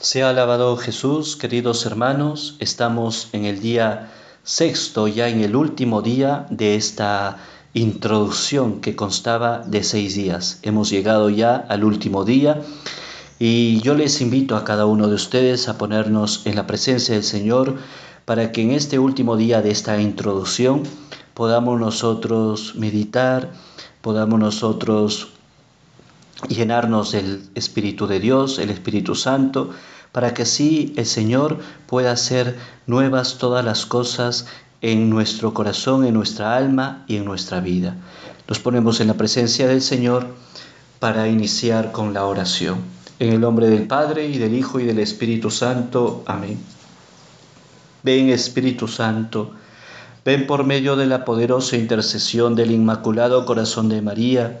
Sea alabado Jesús, queridos hermanos. Estamos en el día sexto, ya en el último día de esta introducción que constaba de seis días. Hemos llegado ya al último día y yo les invito a cada uno de ustedes a ponernos en la presencia del Señor para que en este último día de esta introducción podamos nosotros meditar, podamos nosotros llenarnos del Espíritu de Dios, el Espíritu Santo, para que así el Señor pueda hacer nuevas todas las cosas en nuestro corazón, en nuestra alma y en nuestra vida. Nos ponemos en la presencia del Señor para iniciar con la oración. En el nombre del Padre y del Hijo y del Espíritu Santo. Amén. Ven Espíritu Santo, ven por medio de la poderosa intercesión del Inmaculado Corazón de María,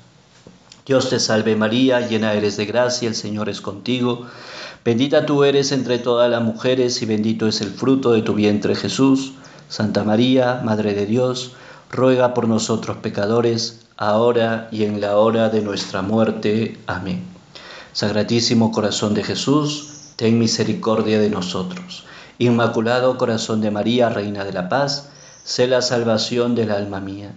Dios te salve María, llena eres de gracia, el Señor es contigo. Bendita tú eres entre todas las mujeres y bendito es el fruto de tu vientre Jesús. Santa María, Madre de Dios, ruega por nosotros pecadores, ahora y en la hora de nuestra muerte. Amén. Sagratísimo Corazón de Jesús, ten misericordia de nosotros. Inmaculado Corazón de María, Reina de la Paz, sé la salvación del alma mía.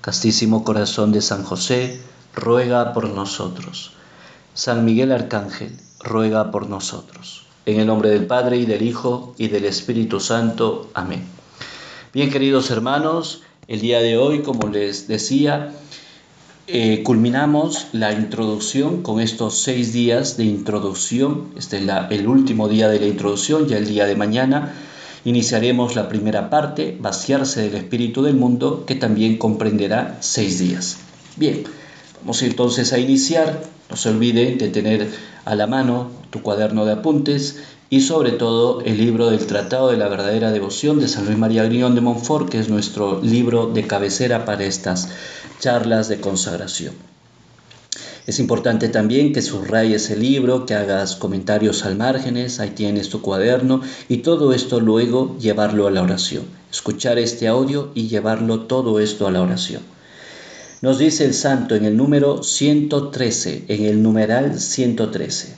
Castísimo Corazón de San José, ruega por nosotros. San Miguel Arcángel, ruega por nosotros. En el nombre del Padre y del Hijo y del Espíritu Santo. Amén. Bien, queridos hermanos, el día de hoy, como les decía, eh, culminamos la introducción con estos seis días de introducción. Este es el último día de la introducción, ya el día de mañana iniciaremos la primera parte, vaciarse del espíritu del mundo, que también comprenderá seis días. Bien, vamos entonces a iniciar. No se olvide de tener a la mano tu cuaderno de apuntes y sobre todo el libro del Tratado de la Verdadera Devoción de San Luis María Griñón de Montfort, que es nuestro libro de cabecera para estas charlas de consagración. Es importante también que subrayes el libro, que hagas comentarios al márgenes, ahí tienes tu cuaderno y todo esto luego llevarlo a la oración. Escuchar este audio y llevarlo todo esto a la oración. Nos dice el santo en el número 113, en el numeral 113.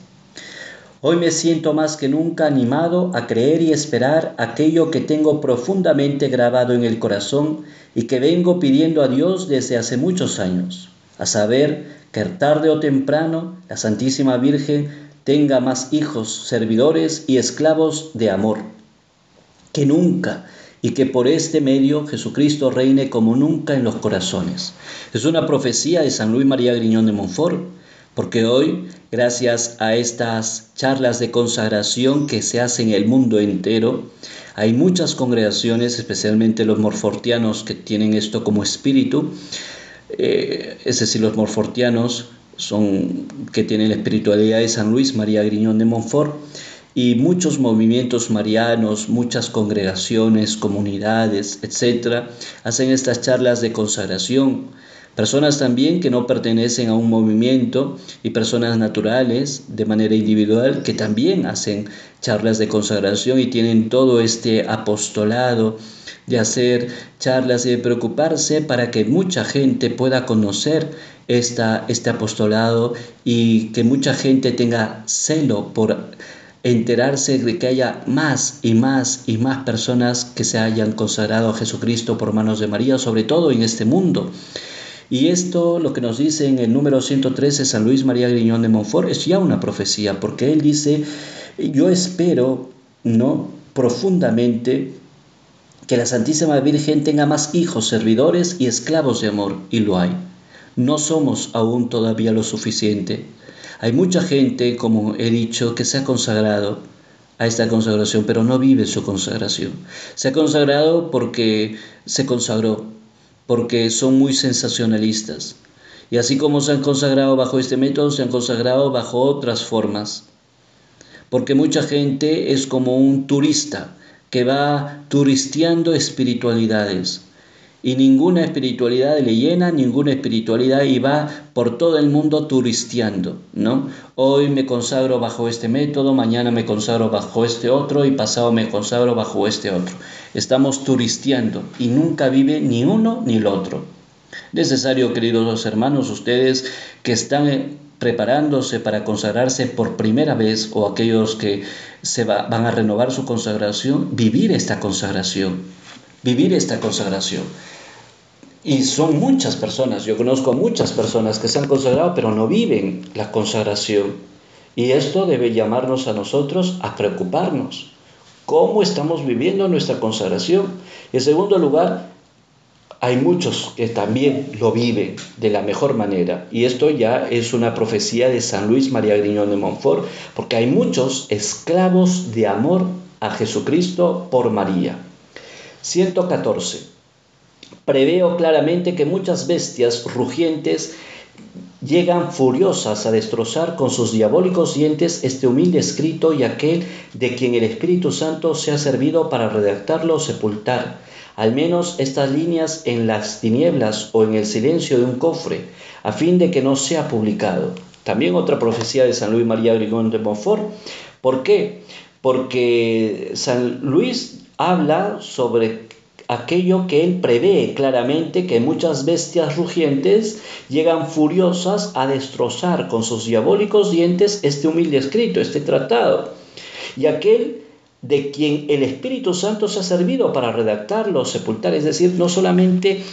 Hoy me siento más que nunca animado a creer y esperar aquello que tengo profundamente grabado en el corazón y que vengo pidiendo a Dios desde hace muchos años, a saber que tarde o temprano la Santísima Virgen tenga más hijos, servidores y esclavos de amor, que nunca y que por este medio Jesucristo reine como nunca en los corazones. Es una profecía de San Luis María Griñón de Montfort, porque hoy, gracias a estas charlas de consagración que se hacen en el mundo entero, hay muchas congregaciones, especialmente los morfortianos, que tienen esto como espíritu, eh, es decir, los morfortianos son que tienen la espiritualidad de San Luis María Griñón de Montfort, y muchos movimientos marianos, muchas congregaciones, comunidades, etcétera, hacen estas charlas de consagración. Personas también que no pertenecen a un movimiento y personas naturales de manera individual que también hacen charlas de consagración y tienen todo este apostolado de hacer charlas y de preocuparse para que mucha gente pueda conocer esta, este apostolado y que mucha gente tenga celo por enterarse de que haya más y más y más personas que se hayan consagrado a Jesucristo por manos de María, sobre todo en este mundo. Y esto, lo que nos dice en el número 113 San Luis María Griñón de Montfort, es ya una profecía, porque él dice, yo espero, ¿no? Profundamente que la Santísima Virgen tenga más hijos, servidores y esclavos de amor, y lo hay. No somos aún todavía lo suficiente. Hay mucha gente, como he dicho, que se ha consagrado a esta consagración, pero no vive su consagración. Se ha consagrado porque se consagró, porque son muy sensacionalistas. Y así como se han consagrado bajo este método, se han consagrado bajo otras formas. Porque mucha gente es como un turista que va turisteando espiritualidades y ninguna espiritualidad le llena, ninguna espiritualidad y va por todo el mundo turisteando, ¿no? Hoy me consagro bajo este método, mañana me consagro bajo este otro y pasado me consagro bajo este otro. Estamos turisteando y nunca vive ni uno ni el otro. Necesario, queridos hermanos, ustedes que están preparándose para consagrarse por primera vez o aquellos que se van a renovar su consagración, vivir esta consagración, vivir esta consagración. Y son muchas personas, yo conozco muchas personas que se han consagrado pero no viven la consagración. Y esto debe llamarnos a nosotros a preocuparnos. ¿Cómo estamos viviendo nuestra consagración? Y en segundo lugar, hay muchos que también lo viven de la mejor manera. Y esto ya es una profecía de San Luis María Griñón de Montfort, porque hay muchos esclavos de amor a Jesucristo por María. 114. Preveo claramente que muchas bestias rugientes llegan furiosas a destrozar con sus diabólicos dientes este humilde escrito y aquel de quien el Espíritu Santo se ha servido para redactarlo o sepultar, al menos estas líneas en las tinieblas o en el silencio de un cofre, a fin de que no sea publicado. También otra profecía de San Luis María Grigón de Montfort. ¿Por qué? Porque San Luis habla sobre aquello que él prevé claramente que muchas bestias rugientes llegan furiosas a destrozar con sus diabólicos dientes este humilde escrito, este tratado. Y aquel de quien el Espíritu Santo se ha servido para redactarlo, sepultar, es decir, no solamente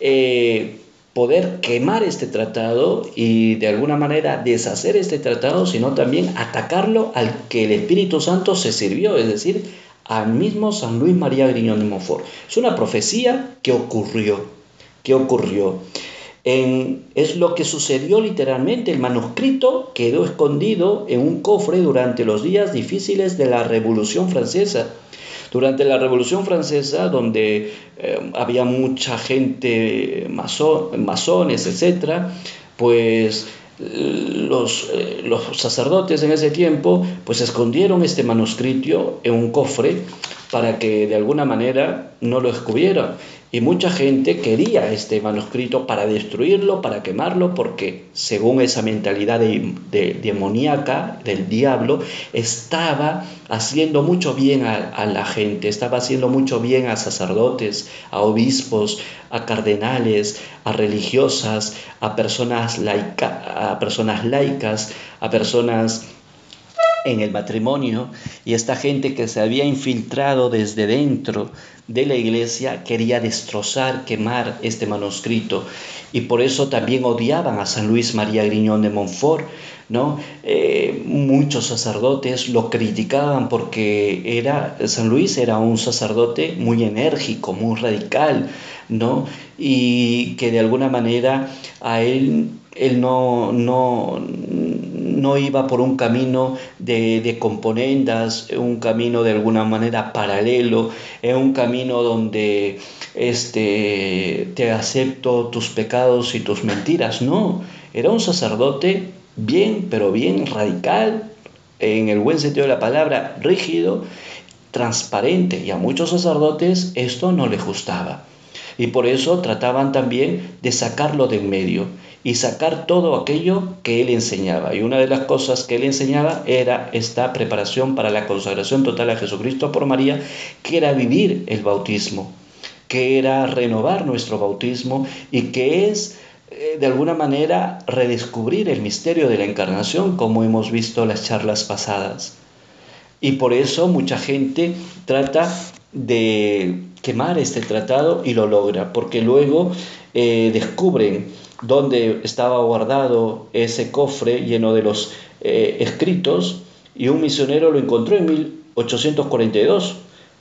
eh, poder quemar este tratado y de alguna manera deshacer este tratado, sino también atacarlo al que el Espíritu Santo se sirvió, es decir, al mismo San Luis María Griñón de Montfort. Es una profecía que ocurrió, que ocurrió. es lo que sucedió literalmente. El manuscrito quedó escondido en un cofre durante los días difíciles de la Revolución Francesa. Durante la Revolución Francesa, donde eh, había mucha gente, masones, etc., pues los, eh, los, sacerdotes en ese tiempo pues escondieron este manuscrito en un cofre para que de alguna manera no lo descubrieran. Y mucha gente quería este manuscrito para destruirlo, para quemarlo, porque según esa mentalidad de, demoníaca del diablo, estaba haciendo mucho bien a, la gente, estaba haciendo mucho bien a sacerdotes, a obispos, a cardenales, a religiosas, a personas, laica, a personas laicas, a personas en el matrimonio y esta gente que se había infiltrado desde dentro de la iglesia quería destrozar, quemar este manuscrito y por eso también odiaban a San Luis María Griñón de Montfort. ¿no? Eh, muchos sacerdotes lo criticaban porque era, San Luis era un sacerdote muy enérgico, muy radical, ¿no? y que de alguna manera a él, él no, no, no iba por un camino de, de componendas, un camino de alguna manera paralelo, es un camino donde este, te acepto tus pecados y tus mentiras. No, era un sacerdote bien, pero bien radical, en el buen sentido de la palabra, rígido, transparente, y a muchos sacerdotes esto no les gustaba. Y por eso trataban también de sacarlo de en medio y sacar todo aquello que él enseñaba. Y una de las cosas que él enseñaba era esta preparación para la consagración total a Jesucristo por María, que era vivir el bautismo, que era renovar nuestro bautismo y que es eh, de alguna manera redescubrir el misterio de la encarnación como hemos visto en las charlas pasadas. Y por eso mucha gente trata de quemar este tratado y lo logra, porque luego eh, descubren donde estaba guardado ese cofre lleno de los eh, escritos y un misionero lo encontró en 1842,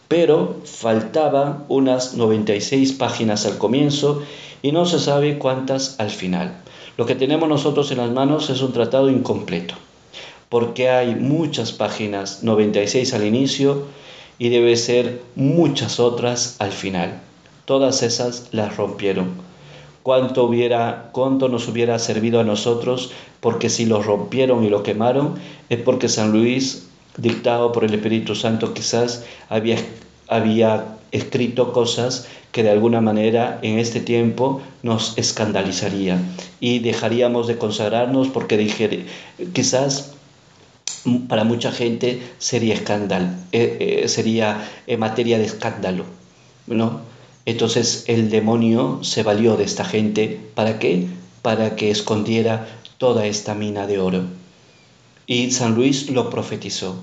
pero faltaban unas 96 páginas al comienzo y no se sabe cuántas al final. Lo que tenemos nosotros en las manos es un tratado incompleto, porque hay muchas páginas, 96 al inicio y debe ser muchas otras al final. Todas esas las rompieron cuánto, hubiera, cuánto nos hubiera servido a nosotros, porque si lo rompieron y lo quemaron, es porque San Luis, dictado por el Espíritu Santo, quizás había, había escrito cosas que de alguna manera en este tiempo nos escandalizaría y dejaríamos de consagrarnos porque dije, quizás para mucha gente sería escándalo, eh, eh, sería en materia de escándalo, ¿no? Entonces el demonio se valió de esta gente, ¿para qué? Para que escondiera toda esta mina de oro. Y San Luis lo profetizó.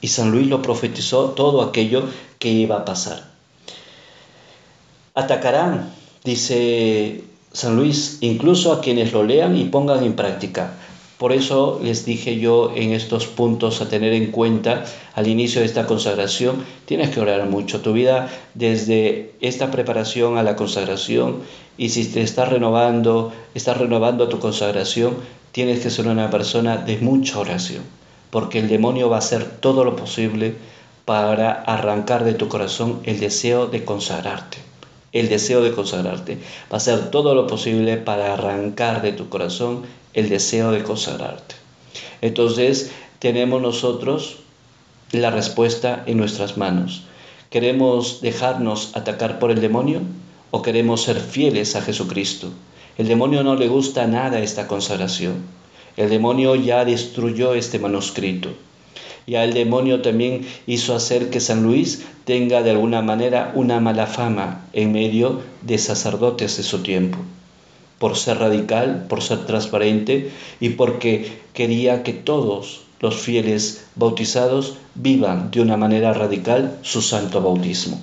Y San Luis lo profetizó todo aquello que iba a pasar. Atacarán, dice San Luis, incluso a quienes lo lean y pongan en práctica. Por eso les dije yo en estos puntos a tener en cuenta al inicio de esta consagración, tienes que orar mucho tu vida desde esta preparación a la consagración y si te estás renovando, estás renovando tu consagración, tienes que ser una persona de mucha oración, porque el demonio va a hacer todo lo posible para arrancar de tu corazón el deseo de consagrarte. El deseo de consagrarte. Va a hacer todo lo posible para arrancar de tu corazón el deseo de consagrarte. Entonces tenemos nosotros la respuesta en nuestras manos. ¿Queremos dejarnos atacar por el demonio o queremos ser fieles a Jesucristo? El demonio no le gusta nada esta consagración. El demonio ya destruyó este manuscrito. Ya el demonio también hizo hacer que San Luis tenga de alguna manera una mala fama en medio de sacerdotes de su tiempo por ser radical, por ser transparente y porque quería que todos los fieles bautizados vivan de una manera radical su santo bautismo.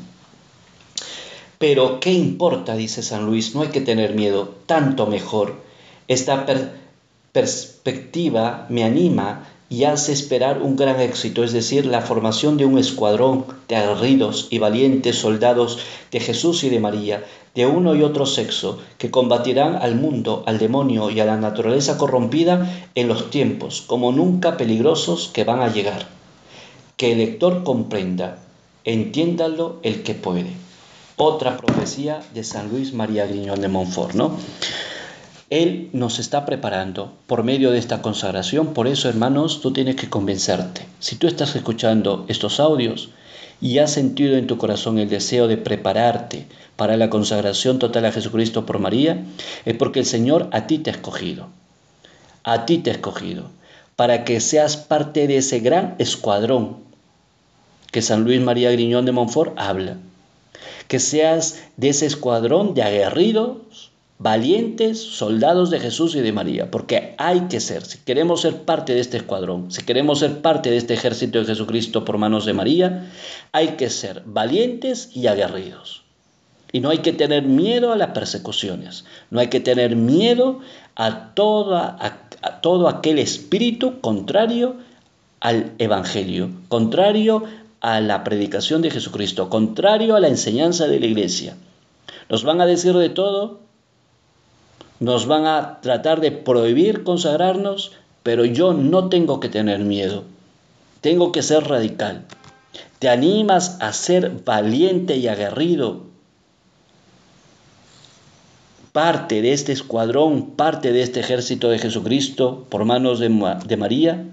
Pero, ¿qué importa? dice San Luis, no hay que tener miedo, tanto mejor. Esta perspectiva me anima y hace esperar un gran éxito, es decir, la formación de un escuadrón de aguerridos y valientes soldados de Jesús y de María, de uno y otro sexo, que combatirán al mundo, al demonio y a la naturaleza corrompida en los tiempos, como nunca peligrosos que van a llegar. Que el lector comprenda, entiéndalo el que puede. Otra profecía de San Luis María Griñón de Montfort, ¿no? Él nos está preparando por medio de esta consagración. Por eso, hermanos, tú tienes que convencerte. Si tú estás escuchando estos audios y has sentido en tu corazón el deseo de prepararte para la consagración total a Jesucristo por María, es porque el Señor a ti te ha escogido. A ti te ha escogido. Para que seas parte de ese gran escuadrón que San Luis María Griñón de Montfort habla. Que seas de ese escuadrón de aguerridos valientes soldados de Jesús y de María, porque hay que ser, si queremos ser parte de este escuadrón, si queremos ser parte de este ejército de Jesucristo por manos de María, hay que ser valientes y aguerridos. Y no hay que tener miedo a las persecuciones, no hay que tener miedo a, toda, a, todo aquel espíritu contrario al Evangelio, contrario a la predicación de Jesucristo, contrario a la enseñanza de la iglesia. Nos van a decir de todo, nos van a tratar de prohibir consagrarnos, pero yo no tengo que tener miedo. Tengo que ser radical. Te animas a ser valiente y aguerrido. Parte de este escuadrón, parte de este ejército de Jesucristo por manos de, de María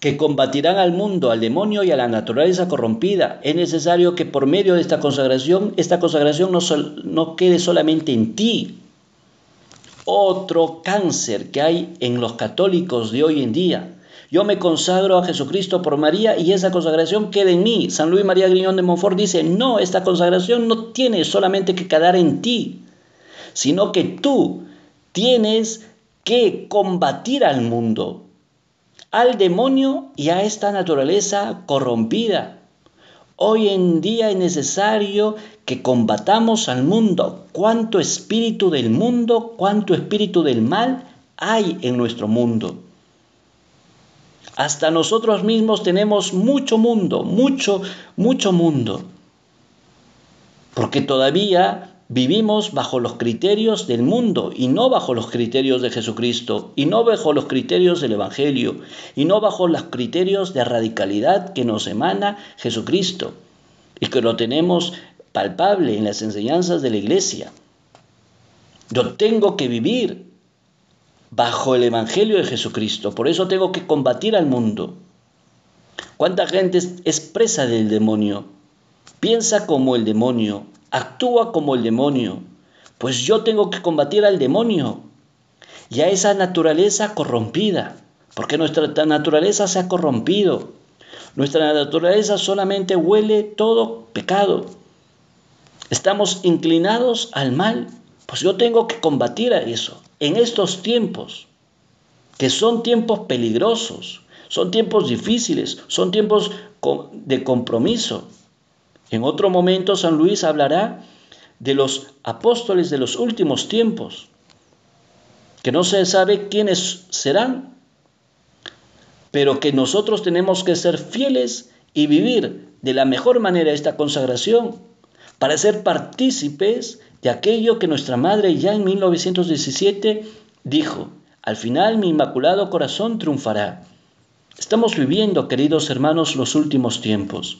que combatirán al mundo, al demonio y a la naturaleza corrompida. Es necesario que por medio de esta consagración, esta consagración no, no quede solamente en ti. Otro cáncer que hay en los católicos de hoy en día. Yo me consagro a Jesucristo por María y esa consagración queda en mí. San Luis María Griñón de Montfort dice, no, esta consagración no tiene solamente que quedar en ti, sino que tú tienes que combatir al mundo, al demonio y a esta naturaleza corrompida. Hoy en día es necesario que combatamos al mundo. ¿Cuánto espíritu del mundo, cuánto espíritu del mal hay en nuestro mundo? Hasta nosotros mismos tenemos mucho mundo, mucho, mucho mundo. Porque todavía Vivimos bajo los criterios del mundo y no bajo los criterios de Jesucristo y no bajo los criterios del Evangelio y no bajo los criterios de radicalidad que nos emana Jesucristo y que lo tenemos palpable en las enseñanzas de la iglesia. Yo tengo que vivir bajo el Evangelio de Jesucristo, por eso tengo que combatir al mundo. ¿Cuánta gente es presa del demonio? Piensa como el demonio, actúa como el demonio. Pues yo tengo que combatir al demonio y a esa naturaleza corrompida, porque nuestra naturaleza se ha corrompido. Nuestra naturaleza solamente huele todo pecado. Estamos inclinados al mal, pues yo tengo que combatir a eso en estos tiempos, que son tiempos peligrosos, son tiempos difíciles, son tiempos de compromiso. En otro momento San Luis hablará de los apóstoles de los últimos tiempos, que no se sabe quiénes serán, pero que nosotros tenemos que ser fieles y vivir de la mejor manera esta consagración para ser partícipes de aquello que nuestra madre ya en 1917 dijo, al final mi inmaculado corazón triunfará. Estamos viviendo, queridos hermanos, los últimos tiempos.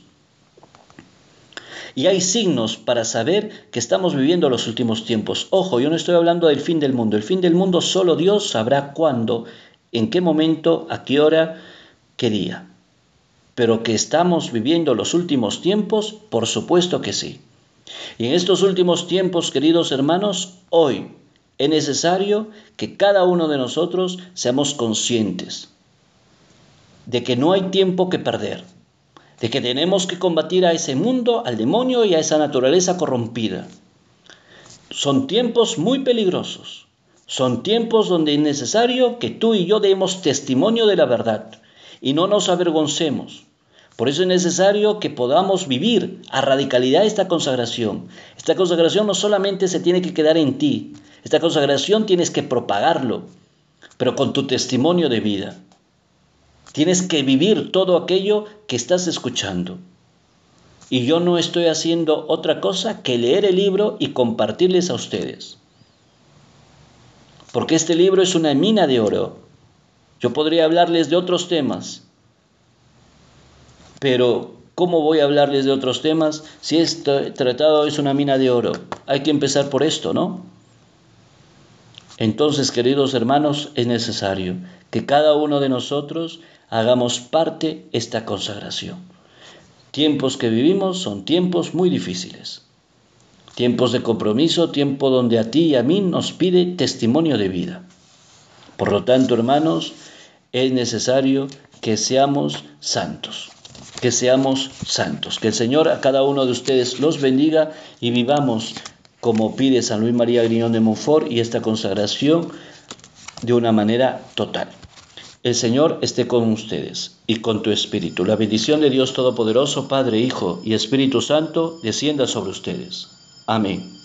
Y hay signos para saber que estamos viviendo los últimos tiempos. Ojo, yo no estoy hablando del fin del mundo. El fin del mundo solo Dios sabrá cuándo, en qué momento, a qué hora, qué día. Pero que estamos viviendo los últimos tiempos, por supuesto que sí. Y en estos últimos tiempos, queridos hermanos, hoy es necesario que cada uno de nosotros seamos conscientes de que no hay tiempo que perder de que tenemos que combatir a ese mundo, al demonio y a esa naturaleza corrompida. Son tiempos muy peligrosos. Son tiempos donde es necesario que tú y yo demos testimonio de la verdad y no nos avergoncemos. Por eso es necesario que podamos vivir a radicalidad esta consagración. Esta consagración no solamente se tiene que quedar en ti, esta consagración tienes que propagarlo, pero con tu testimonio de vida. Tienes que vivir todo aquello que estás escuchando. Y yo no estoy haciendo otra cosa que leer el libro y compartirles a ustedes. Porque este libro es una mina de oro. Yo podría hablarles de otros temas. Pero ¿cómo voy a hablarles de otros temas si este tratado es una mina de oro? Hay que empezar por esto, ¿no? Entonces, queridos hermanos, es necesario que cada uno de nosotros hagamos parte esta consagración. Tiempos que vivimos son tiempos muy difíciles. Tiempos de compromiso, tiempo donde a ti y a mí nos pide testimonio de vida. Por lo tanto, hermanos, es necesario que seamos santos, que seamos santos. Que el Señor a cada uno de ustedes los bendiga y vivamos como pide San Luis María Griñón de Montfort y esta consagración de una manera total. El Señor esté con ustedes y con tu espíritu. La bendición de Dios Todopoderoso, Padre, Hijo y Espíritu Santo, descienda sobre ustedes. Amén.